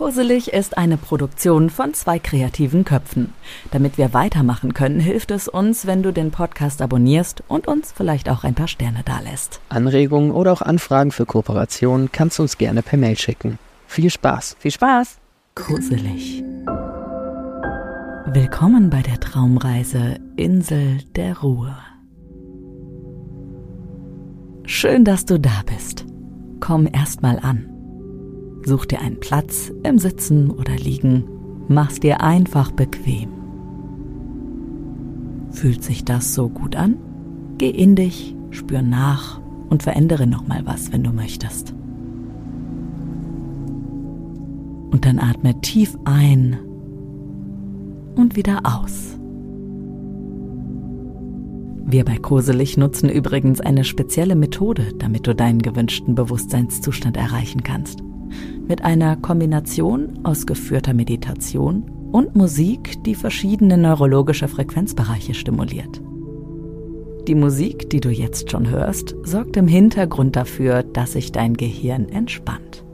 Kurselig ist eine Produktion von zwei kreativen Köpfen. Damit wir weitermachen können, hilft es uns, wenn du den Podcast abonnierst und uns vielleicht auch ein paar Sterne dalässt. Anregungen oder auch Anfragen für Kooperationen kannst du uns gerne per Mail schicken. Viel Spaß! Viel Spaß! Gruselig. Willkommen bei der Traumreise Insel der Ruhe. Schön, dass du da bist. Komm erst mal an. Such dir einen Platz im Sitzen oder Liegen, mach's dir einfach bequem. Fühlt sich das so gut an? Geh in dich, spür nach und verändere nochmal was, wenn du möchtest. Und dann atme tief ein und wieder aus. Wir bei Koselig nutzen übrigens eine spezielle Methode, damit du deinen gewünschten Bewusstseinszustand erreichen kannst mit einer Kombination aus geführter Meditation und Musik, die verschiedene neurologische Frequenzbereiche stimuliert. Die Musik, die du jetzt schon hörst, sorgt im Hintergrund dafür, dass sich dein Gehirn entspannt.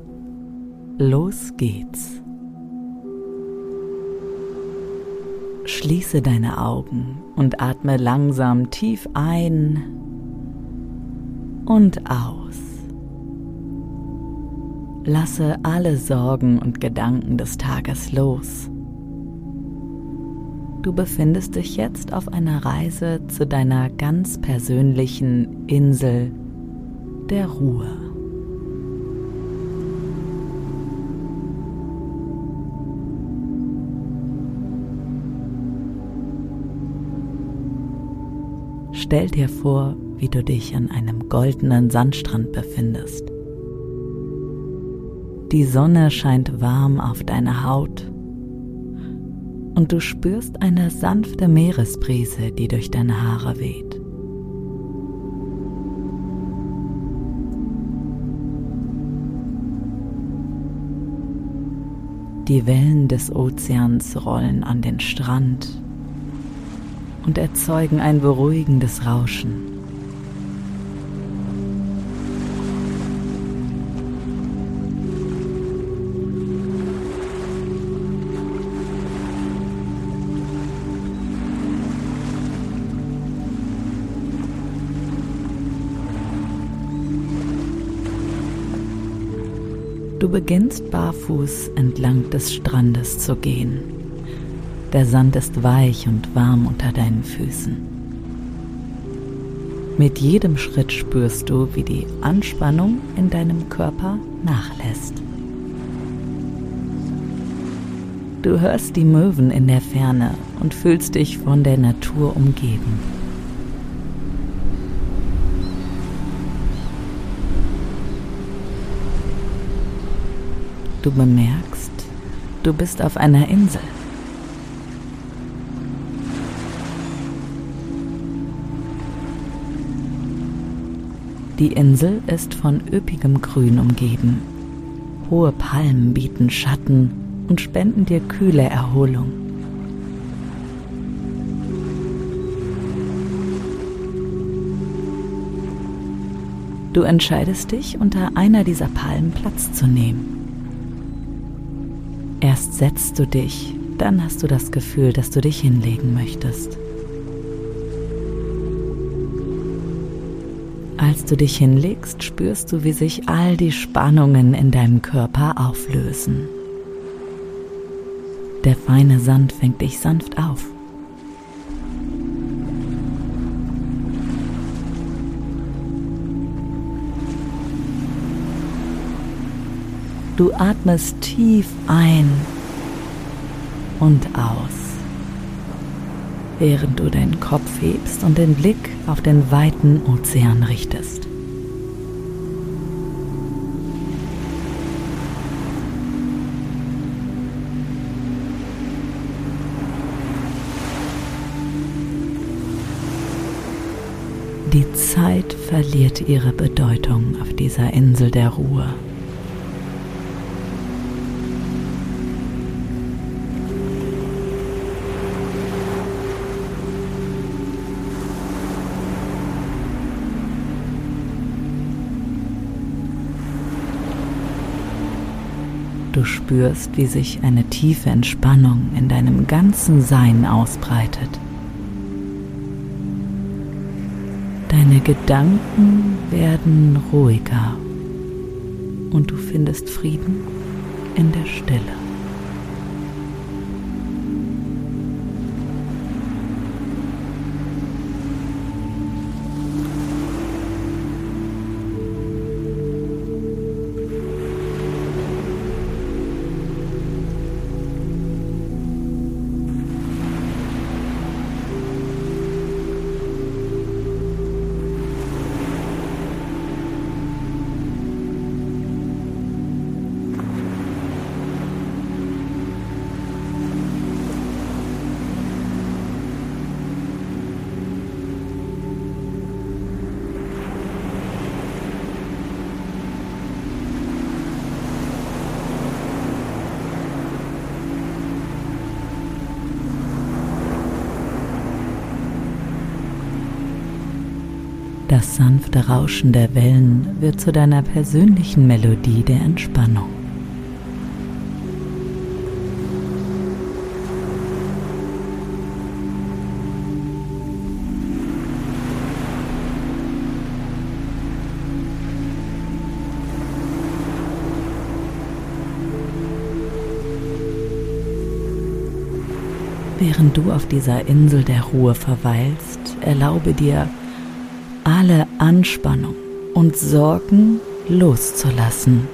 Los geht's. Schließe deine Augen und atme langsam tief ein und aus. Lasse alle Sorgen und Gedanken des Tages los. Du befindest dich jetzt auf einer Reise zu deiner ganz persönlichen Insel der Ruhe. Stell dir vor, wie du dich an einem goldenen Sandstrand befindest. Die Sonne scheint warm auf deine Haut und du spürst eine sanfte Meeresbrise, die durch deine Haare weht. Die Wellen des Ozeans rollen an den Strand und erzeugen ein beruhigendes Rauschen. Du beginnst barfuß entlang des Strandes zu gehen. Der Sand ist weich und warm unter deinen Füßen. Mit jedem Schritt spürst du, wie die Anspannung in deinem Körper nachlässt. Du hörst die Möwen in der Ferne und fühlst dich von der Natur umgeben. Du bemerkst, du bist auf einer Insel. Die Insel ist von üppigem Grün umgeben. Hohe Palmen bieten Schatten und spenden dir kühle Erholung. Du entscheidest dich, unter einer dieser Palmen Platz zu nehmen. Erst setzt du dich, dann hast du das Gefühl, dass du dich hinlegen möchtest. Als du dich hinlegst, spürst du, wie sich all die Spannungen in deinem Körper auflösen. Der feine Sand fängt dich sanft auf. Du atmest tief ein und aus, während du deinen Kopf hebst und den Blick auf den weiten Ozean richtest. Die Zeit verliert ihre Bedeutung auf dieser Insel der Ruhe. Du spürst, wie sich eine tiefe Entspannung in deinem ganzen Sein ausbreitet. Deine Gedanken werden ruhiger und du findest Frieden in der Stille. Das sanfte Rauschen der Wellen wird zu deiner persönlichen Melodie der Entspannung. Während du auf dieser Insel der Ruhe verweilst, erlaube dir, alle Anspannung und Sorgen loszulassen.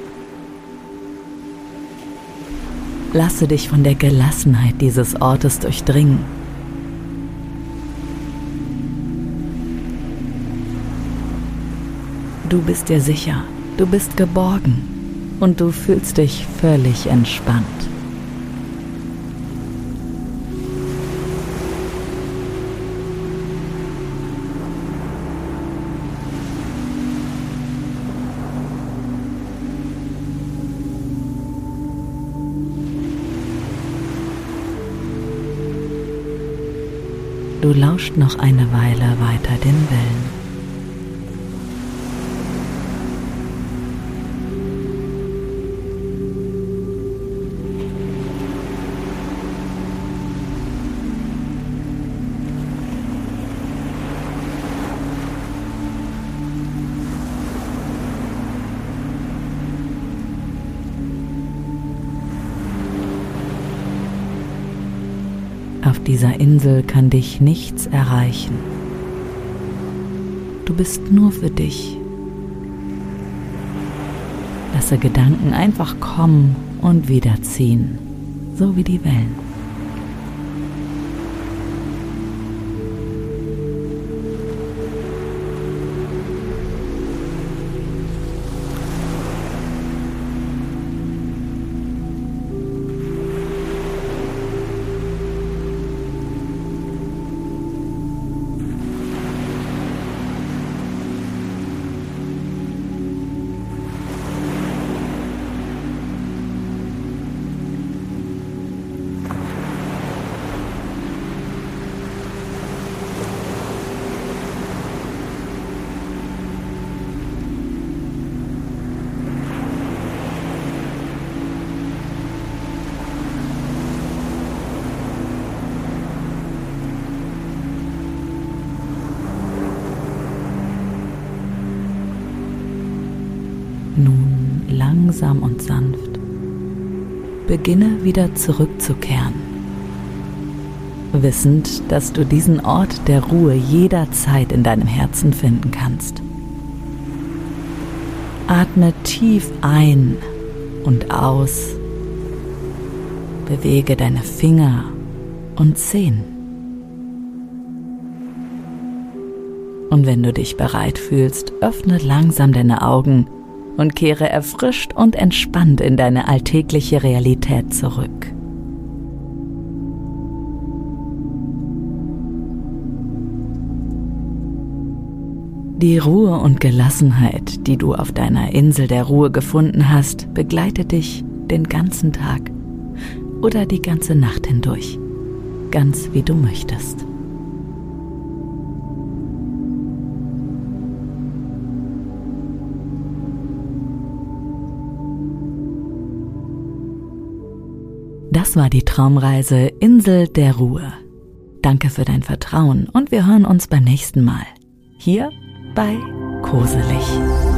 Lasse dich von der Gelassenheit dieses Ortes durchdringen. Du bist dir sicher, du bist geborgen und du fühlst dich völlig entspannt. Du lauscht noch eine Weile weiter den Wellen. Auf dieser Insel kann dich nichts erreichen. Du bist nur für dich. Lasse Gedanken einfach kommen und wiederziehen, so wie die Wellen. Langsam und sanft beginne wieder zurückzukehren, wissend, dass du diesen Ort der Ruhe jederzeit in deinem Herzen finden kannst. Atme tief ein und aus. Bewege deine Finger und Zehen. Und wenn du dich bereit fühlst, öffne langsam deine Augen und kehre erfrischt und entspannt in deine alltägliche Realität zurück. Die Ruhe und Gelassenheit, die du auf deiner Insel der Ruhe gefunden hast, begleitet dich den ganzen Tag oder die ganze Nacht hindurch, ganz wie du möchtest. Das war die Traumreise Insel der Ruhe. Danke für dein Vertrauen und wir hören uns beim nächsten Mal. Hier bei Koselig.